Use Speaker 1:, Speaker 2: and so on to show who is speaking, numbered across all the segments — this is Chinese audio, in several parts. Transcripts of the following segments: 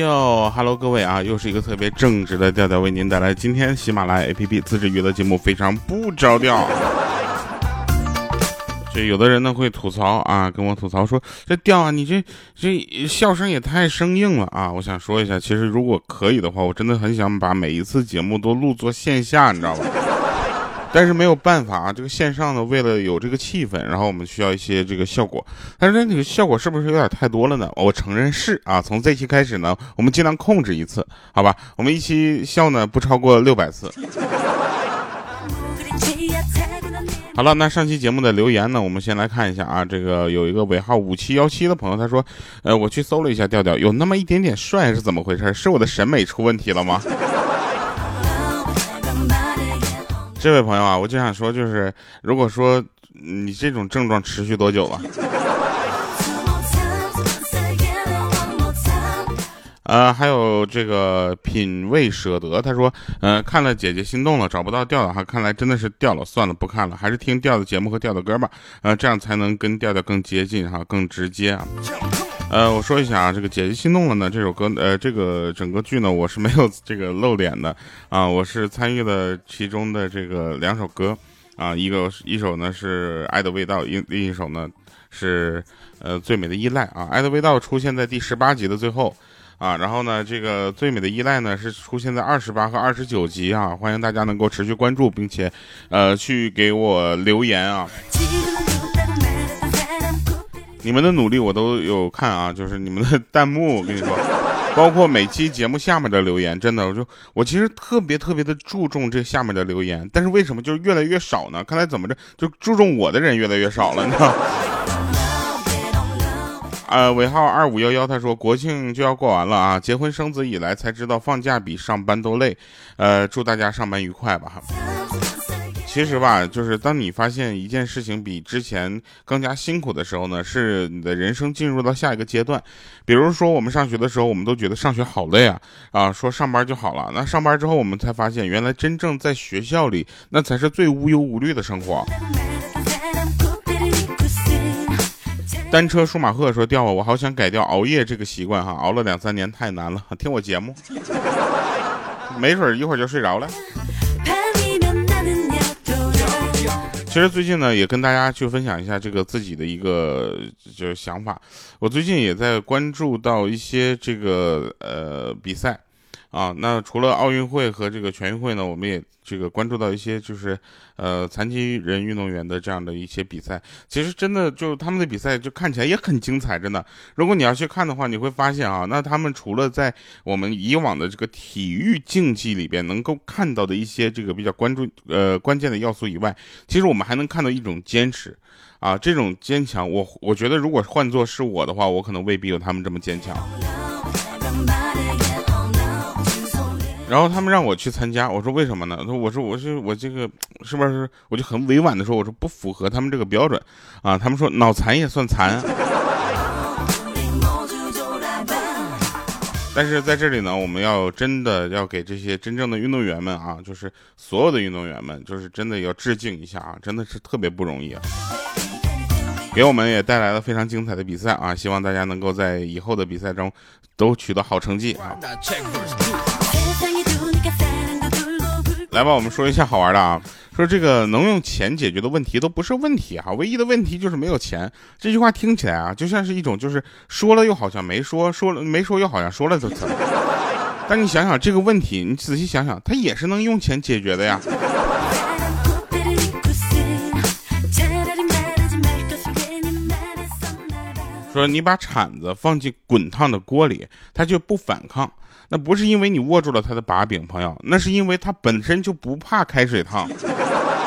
Speaker 1: 哟哈喽，各位啊，又是一个特别正直的调调，为您带来今天喜马拉雅 APP 自制娱乐节目，非常不着调。就有的人呢会吐槽啊，跟我吐槽说这调啊，你这这笑声也太生硬了啊！我想说一下，其实如果可以的话，我真的很想把每一次节目都录作线下，你知道吧？但是没有办法啊，这个线上呢，为了有这个气氛，然后我们需要一些这个效果。但是那个效果是不是有点太多了呢？我承认是啊。从这期开始呢，我们尽量控制一次，好吧？我们一期笑呢不超过六百次。好了，那上期节目的留言呢，我们先来看一下啊。这个有一个尾号五七幺七的朋友，他说，呃，我去搜了一下调调，有那么一点点帅，是怎么回事？是我的审美出问题了吗？这位朋友啊，我就想说，就是如果说你这种症状持续多久了？呃，还有这个品味舍得，他说，呃，看了姐姐心动了，找不到调调哈，看来真的是掉了，算了，不看了，还是听调的节目和调的歌吧，呃，这样才能跟调调更接近哈，更直接啊。呃，我说一下啊，这个姐姐心动了呢，这首歌，呃，这个整个剧呢，我是没有这个露脸的啊，我是参与了其中的这个两首歌啊，一个一首呢是爱的味道，另另一首呢是呃最美的依赖啊，爱的味道出现在第十八集的最后啊，然后呢这个最美的依赖呢是出现在二十八和二十九集啊，欢迎大家能够持续关注，并且呃去给我留言啊。你们的努力我都有看啊，就是你们的 弹幕，我跟你说，包括每期节目下面的留言，真的，我就我其实特别特别的注重这下面的留言，但是为什么就越来越少呢？看来怎么着，就注重我的人越来越少了，你知道？呃，尾号二五幺幺他说国庆就要过完了啊，结婚生子以来才知道放假比上班都累，呃，祝大家上班愉快吧。其实吧，就是当你发现一件事情比之前更加辛苦的时候呢，是你的人生进入到下一个阶段。比如说，我们上学的时候，我们都觉得上学好累啊，啊，说上班就好了。那上班之后，我们才发现，原来真正在学校里，那才是最无忧无虑的生活。单车舒马赫说：“掉啊，我好想改掉熬夜这个习惯哈，熬了两三年太难了。听我节目，没准一会儿就睡着了。”其实最近呢，也跟大家去分享一下这个自己的一个就是想法。我最近也在关注到一些这个呃比赛。啊，那除了奥运会和这个全运会呢，我们也这个关注到一些就是，呃，残疾人运动员的这样的一些比赛。其实真的就他们的比赛就看起来也很精彩，真的。如果你要去看的话，你会发现啊，那他们除了在我们以往的这个体育竞技里边能够看到的一些这个比较关注呃关键的要素以外，其实我们还能看到一种坚持啊，这种坚强，我我觉得如果换做是我的话，我可能未必有他们这么坚强。然后他们让我去参加，我说为什么呢？他说我说我是我这个是不是？我就很委婉的说，我说不符合他们这个标准啊。他们说脑残也算残。但是在这里呢，我们要真的要给这些真正的运动员们啊，就是所有的运动员们，就是真的要致敬一下啊，真的是特别不容易啊。给我们也带来了非常精彩的比赛啊，希望大家能够在以后的比赛中都取得好成绩啊。来吧，我们说一下好玩的啊。说这个能用钱解决的问题都不是问题啊，唯一的问题就是没有钱。这句话听起来啊，就像是一种就是说了又好像没说，说了没说又好像说了的词。但你想想这个问题，你仔细想想，它也是能用钱解决的呀。说你把铲子放进滚烫的锅里，它就不反抗。那不是因为你握住了它的把柄，朋友，那是因为它本身就不怕开水烫，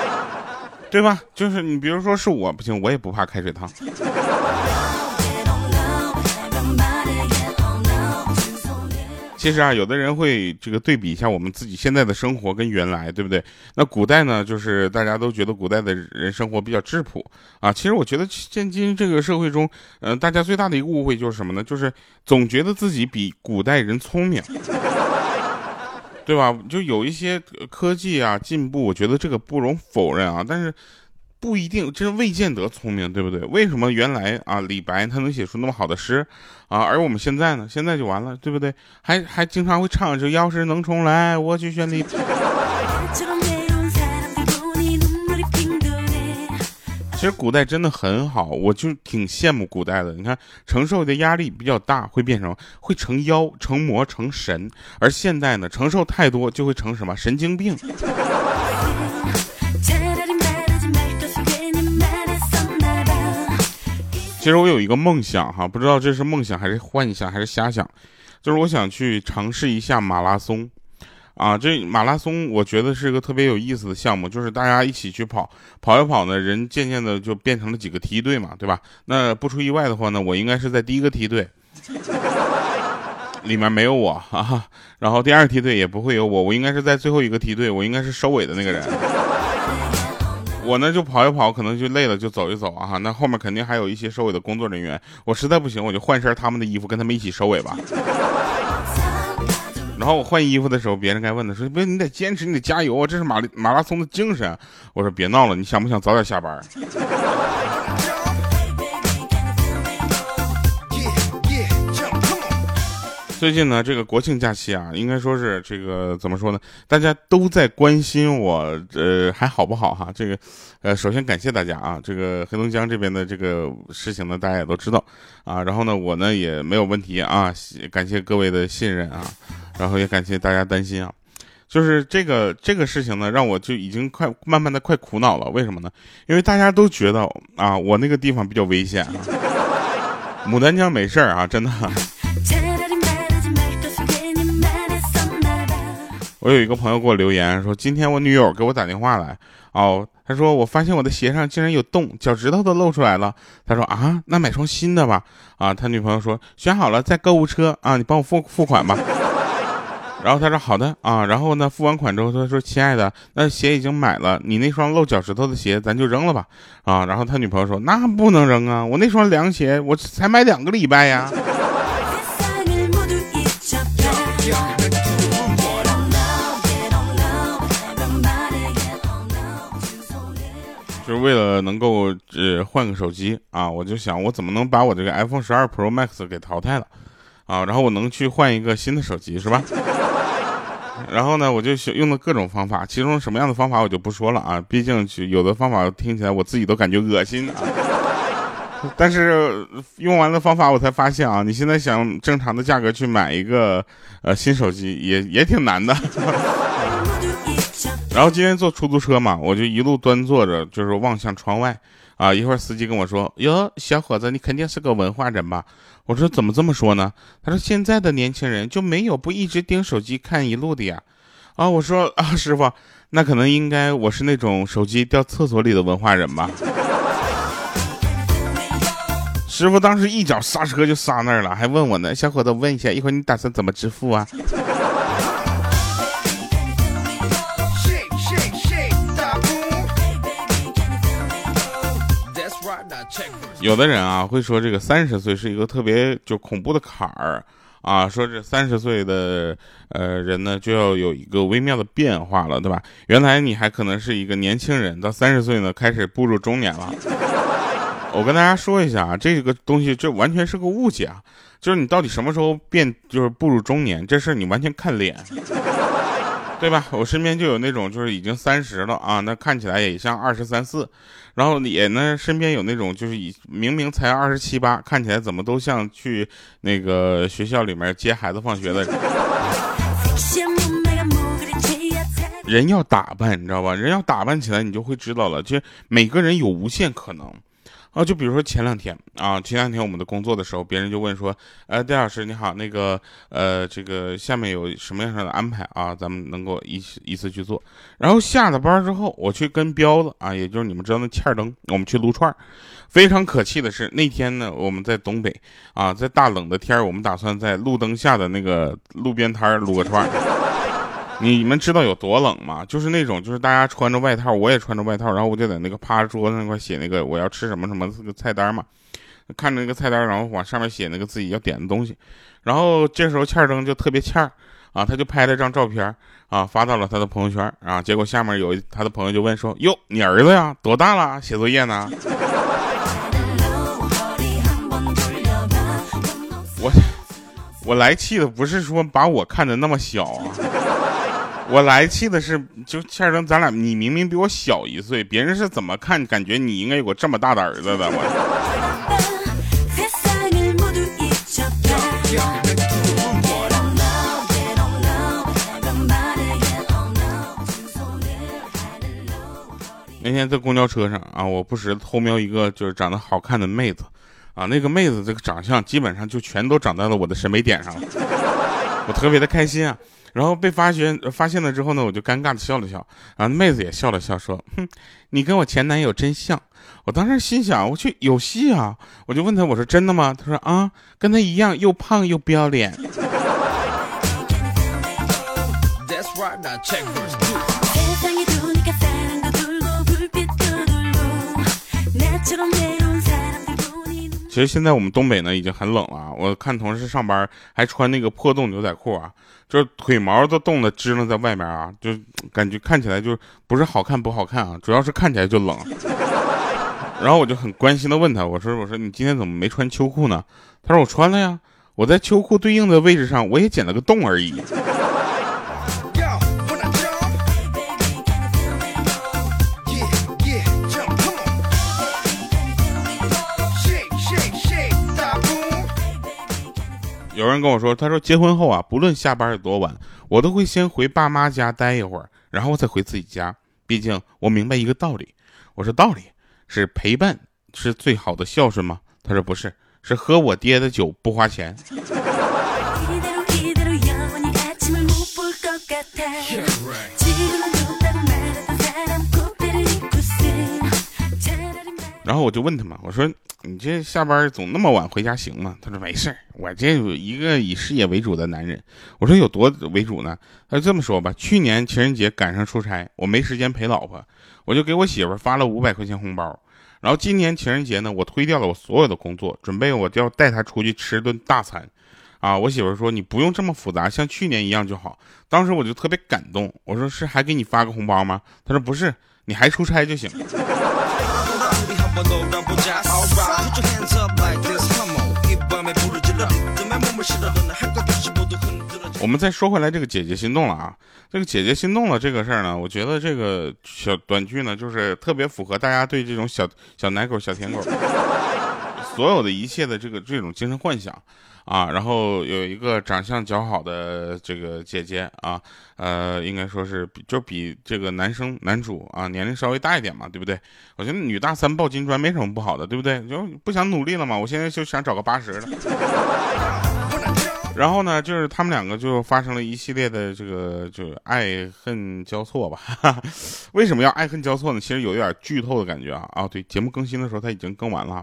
Speaker 1: 对吧？就是你，比如说是我不行，我也不怕开水烫。其实啊，有的人会这个对比一下我们自己现在的生活跟原来，对不对？那古代呢，就是大家都觉得古代的人生活比较质朴啊。其实我觉得现今这个社会中，嗯，大家最大的一个误会就是什么呢？就是总觉得自己比古代人聪明，对吧？就有一些科技啊进步，我觉得这个不容否认啊。但是不一定，真未见得聪明，对不对？为什么原来啊李白他能写出那么好的诗啊？而我们现在呢？现在就完了，对不对？还还经常会唱这“要是能重来，我去选李。”其实古代真的很好，我就挺羡慕古代的。你看，承受的压力比较大，会变成会成妖、成魔、成神；而现代呢，承受太多就会成什么神经病。其实我有一个梦想哈，不知道这是梦想还是幻想还是瞎想，就是我想去尝试一下马拉松。啊，这马拉松我觉得是个特别有意思的项目，就是大家一起去跑，跑一跑呢，人渐渐的就变成了几个梯队嘛，对吧？那不出意外的话呢，我应该是在第一个梯队，里面没有我啊，然后第二梯队也不会有我，我应该是在最后一个梯队，我应该是收尾的那个人。我呢就跑一跑，可能就累了就走一走啊，那后面肯定还有一些收尾的工作人员，我实在不行我就换身他们的衣服，跟他们一起收尾吧。然后我换衣服的时候，别人该问的说：“不，你得坚持，你得加油啊！这是马马拉松的精神。”我说：“别闹了，你想不想早点下班？”最近呢，这个国庆假期啊，应该说是这个怎么说呢？大家都在关心我，呃，还好不好哈？这个，呃，首先感谢大家啊，这个黑龙江这边的这个事情呢，大家也都知道啊。然后呢，我呢也没有问题啊，感谢各位的信任啊，然后也感谢大家担心啊。就是这个这个事情呢，让我就已经快慢慢的快苦恼了。为什么呢？因为大家都觉得啊，我那个地方比较危险啊。牡丹江没事儿啊，真的。我有一个朋友给我留言说，今天我女友给我打电话来，哦，他说我发现我的鞋上竟然有洞，脚趾头都露出来了。他说啊，那买双新的吧。啊，他女朋友说选好了在购物车啊，你帮我付付款吧。然后他说好的啊，然后呢付完款之后他说亲爱的，那鞋已经买了，你那双露脚趾头的鞋咱就扔了吧。啊，然后他女朋友说那不能扔啊，我那双凉鞋我才买两个礼拜呀。就是为了能够呃换个手机啊，我就想我怎么能把我这个 iPhone 十二 Pro Max 给淘汰了啊，然后我能去换一个新的手机是吧？然后呢，我就用了各种方法，其中什么样的方法我就不说了啊，毕竟有的方法听起来我自己都感觉恶心啊。但是用完了方法，我才发现啊，你现在想正常的价格去买一个呃新手机也也挺难的。然后今天坐出租车嘛，我就一路端坐着，就是望向窗外，啊，一会儿司机跟我说：“哟，小伙子，你肯定是个文化人吧？”我说：“怎么这么说呢？”他说：“现在的年轻人就没有不一直盯手机看一路的呀。”啊，我说：“啊，师傅，那可能应该我是那种手机掉厕所里的文化人吧。”师傅当时一脚刹车就刹那儿了，还问我呢：“小伙子，问一下，一会儿你打算怎么支付啊？”有的人啊会说这个三十岁是一个特别就恐怖的坎儿啊，说这三十岁的呃人呢就要有一个微妙的变化了，对吧？原来你还可能是一个年轻人，到三十岁呢开始步入中年了。我跟大家说一下啊，这个东西这完全是个误解啊，就是你到底什么时候变就是步入中年这事你完全看脸。对吧？我身边就有那种就是已经三十了啊，那看起来也像二十三四，然后也呢身边有那种就是以明明才二十七八，看起来怎么都像去那个学校里面接孩子放学的人。人要打扮，你知道吧？人要打扮起来，你就会知道了，就每个人有无限可能。啊，就比如说前两天啊，前两天我们的工作的时候，别人就问说，呃，戴老师你好，那个，呃，这个下面有什么样的安排啊？咱们能够一起一次去做。然后下了班之后，我去跟彪子啊，也就是你们知道那欠儿灯，我们去撸串儿。非常可气的是，那天呢，我们在东北啊，在大冷的天儿，我们打算在路灯下的那个路边摊儿撸个串儿。你们知道有多冷吗？就是那种，就是大家穿着外套，我也穿着外套，然后我就在那个趴桌子那块写那个我要吃什么什么这个菜单嘛，看着那个菜单，然后往上面写那个自己要点的东西，然后这时候欠儿灯就特别欠儿啊，他就拍了张照片啊，发到了他的朋友圈啊，结果下面有他的朋友就问说：“哟，你儿子呀，多大了？写作业呢？”我我来气的不是说把我看的那么小啊，我来气的是，就欠儿咱俩，你明明比我小一岁，别人是怎么看？感觉你应该有个这么大的儿子的我。那天在公交车上啊，我不时偷瞄一个就是长得好看的妹子，啊，那个妹子这个长相基本上就全都长在了我的审美点上了，我特别的开心啊。然后被发现发现了之后呢，我就尴尬的笑了笑，然后，妹子也笑了笑说：“哼，你跟我前男友真像。”我当时心想，我去有戏啊！我就问他，我说真的吗？他说啊，跟他一样，又胖又不要脸。其实现在我们东北呢已经很冷了，我看同事上班还穿那个破洞牛仔裤啊，就是腿毛都冻得支棱在外面啊，就感觉看起来就不是好看不好看啊，主要是看起来就冷。然后我就很关心的问他，我说我说你今天怎么没穿秋裤呢？他说我穿了呀，我在秋裤对应的位置上我也剪了个洞而已。有人跟我说，他说结婚后啊，不论下班有多晚，我都会先回爸妈家待一会儿，然后再回自己家。毕竟我明白一个道理。我说道理是陪伴是最好的孝顺吗？他说不是，是喝我爹的酒不花钱。然后我就问他嘛，我说你这下班总那么晚回家行吗？他说没事我这有一个以事业为主的男人。我说有多为主呢？他这么说吧，去年情人节赶上出差，我没时间陪老婆，我就给我媳妇发了五百块钱红包。然后今年情人节呢，我推掉了我所有的工作，准备我就要带她出去吃顿大餐。啊，我媳妇说你不用这么复杂，像去年一样就好。当时我就特别感动，我说是还给你发个红包吗？他说不是，你还出差就行。我们再说回来这个姐姐心动了啊，这个姐姐心动了这个事儿呢，我觉得这个小短剧呢，就是特别符合大家对这种小小奶狗、小舔狗所有的一切的这个这种精神幻想。啊，然后有一个长相较好的这个姐姐啊，呃，应该说是就比这个男生男主啊年龄稍微大一点嘛，对不对？我觉得女大三抱金砖没什么不好的，对不对？就不想努力了嘛，我现在就想找个八十的。然后呢，就是他们两个就发生了一系列的这个就爱恨交错吧。为什么要爱恨交错呢？其实有一点剧透的感觉啊啊！对，节目更新的时候他已经更完了，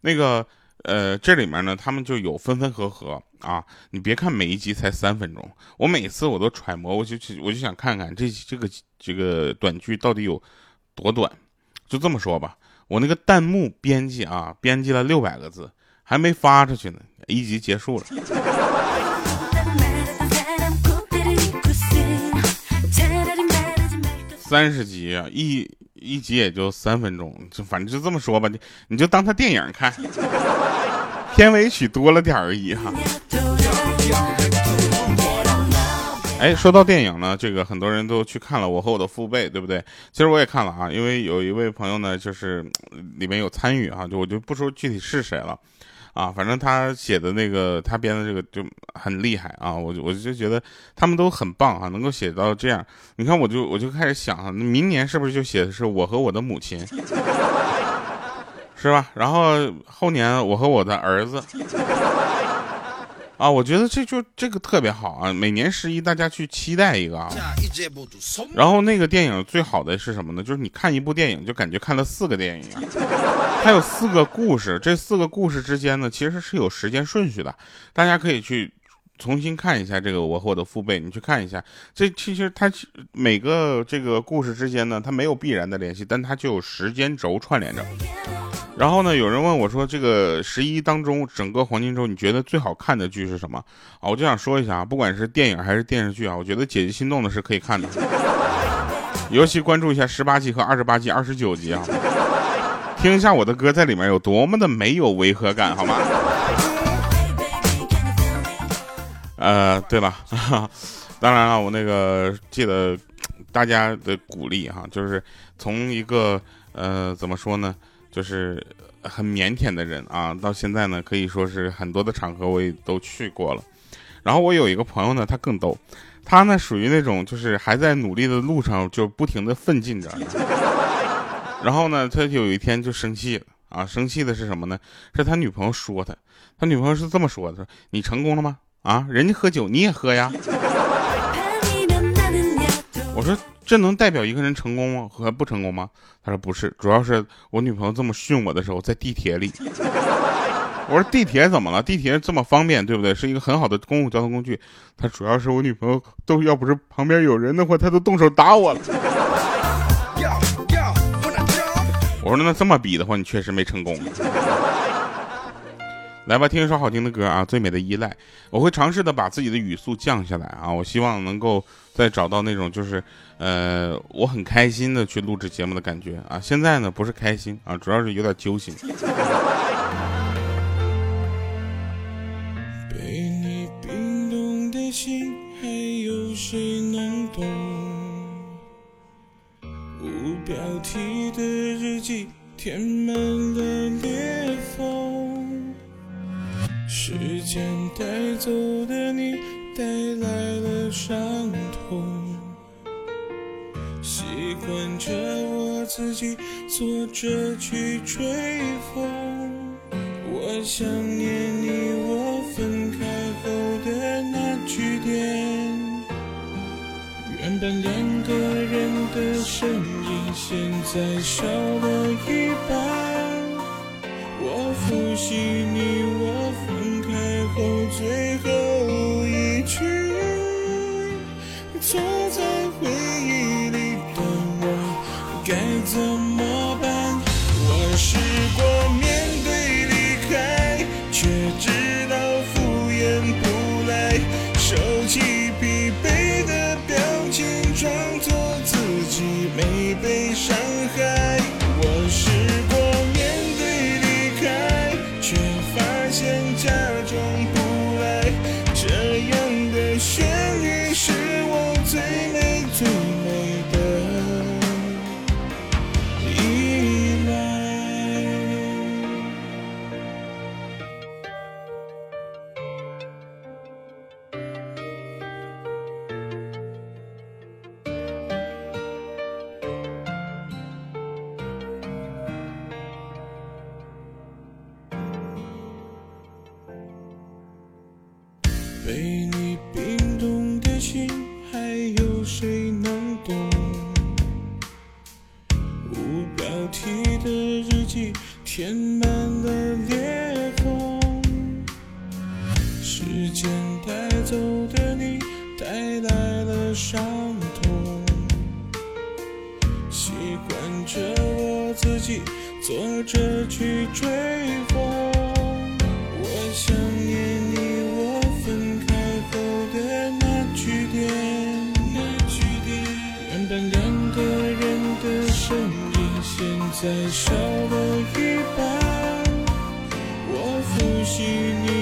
Speaker 1: 那个。呃，这里面呢，他们就有分分合合啊。你别看每一集才三分钟，我每次我都揣摩，我就去我就想看看这这个这个短剧到底有多短。就这么说吧，我那个弹幕编辑啊，编辑了六百个字，还没发出去呢，一集结束了。三十集啊，一一集也就三分钟，就反正就这么说吧，你你就当他电影看，片尾曲多了点而已哈。哎，说到电影呢，这个很多人都去看了《我和我的父辈》，对不对？其实我也看了啊，因为有一位朋友呢，就是里面有参与啊，就我就不说具体是谁了。啊，反正他写的那个，他编的这个就很厉害啊！我我就觉得他们都很棒啊，能够写到这样。你看，我就我就开始想啊，明年是不是就写的是我和我的母亲，是吧？然后后年我和我的儿子。啊，我觉得这就这个特别好啊！每年十一大家去期待一个啊。然后那个电影最好的是什么呢？就是你看一部电影就感觉看了四个电影，它有四个故事。这四个故事之间呢，其实是有时间顺序的。大家可以去重新看一下这个《我和我的父辈》，你去看一下。这其实它每个这个故事之间呢，它没有必然的联系，但它就有时间轴串联着。
Speaker 2: 然后呢，有人问我说：“这个十一当中，整个黄金周，你觉得最好看的剧是什么？”啊，我就想说一下啊，不管是电影还是电视剧啊，我觉得《姐姐心动》的是可以看的，尤其关注一下十八集和二十八集、二十九集啊，听一下我的歌在里面有多么的没有违和感，好吗？呃，对了，当然了，我那个记得大家的鼓励哈，就是从一个呃，怎么说呢？就是很腼腆的人啊，到现在呢，可以说是很多的场合我也都去过了。然后我有一个朋友呢，他更逗，他呢属于那种就是还在努力的路上，就不停的奋进着。然后呢，他有一天就生气了啊，生气的是什么呢？是他女朋友说他，他女朋友是这么说的：说你成功了吗？啊，人家喝酒你也喝呀？我说。这能代表一个人成功吗？和不成功吗？他说不是，主要是我女朋友这么训我的时候，在地铁里。我说地铁怎么了？地铁这么方便，对不对？是一个很好的公共交通工具。他主要是我女朋友都要不是旁边有人的话，他都动手打我了。我说那这么比的话，你确实没成功。来吧，听一首好听的歌啊！最美的依赖，我会尝试的把自己的语速降下来啊！我希望能够再找到那种就是，呃，我很开心的去录制节目的感觉啊！现在呢不是开心啊，主要是有点揪心。被你冰冻的心，还有谁能懂？无标题的日记，填满了时间带走的你，带来了伤痛。习惯着我自己坐着去追风。我想念你，我分开后的那句点。原本两个人的身影，现在少了一半。我复习你，被你冰冻的心，还有谁能懂？无标题的日记，填现在少了一半我呼吸你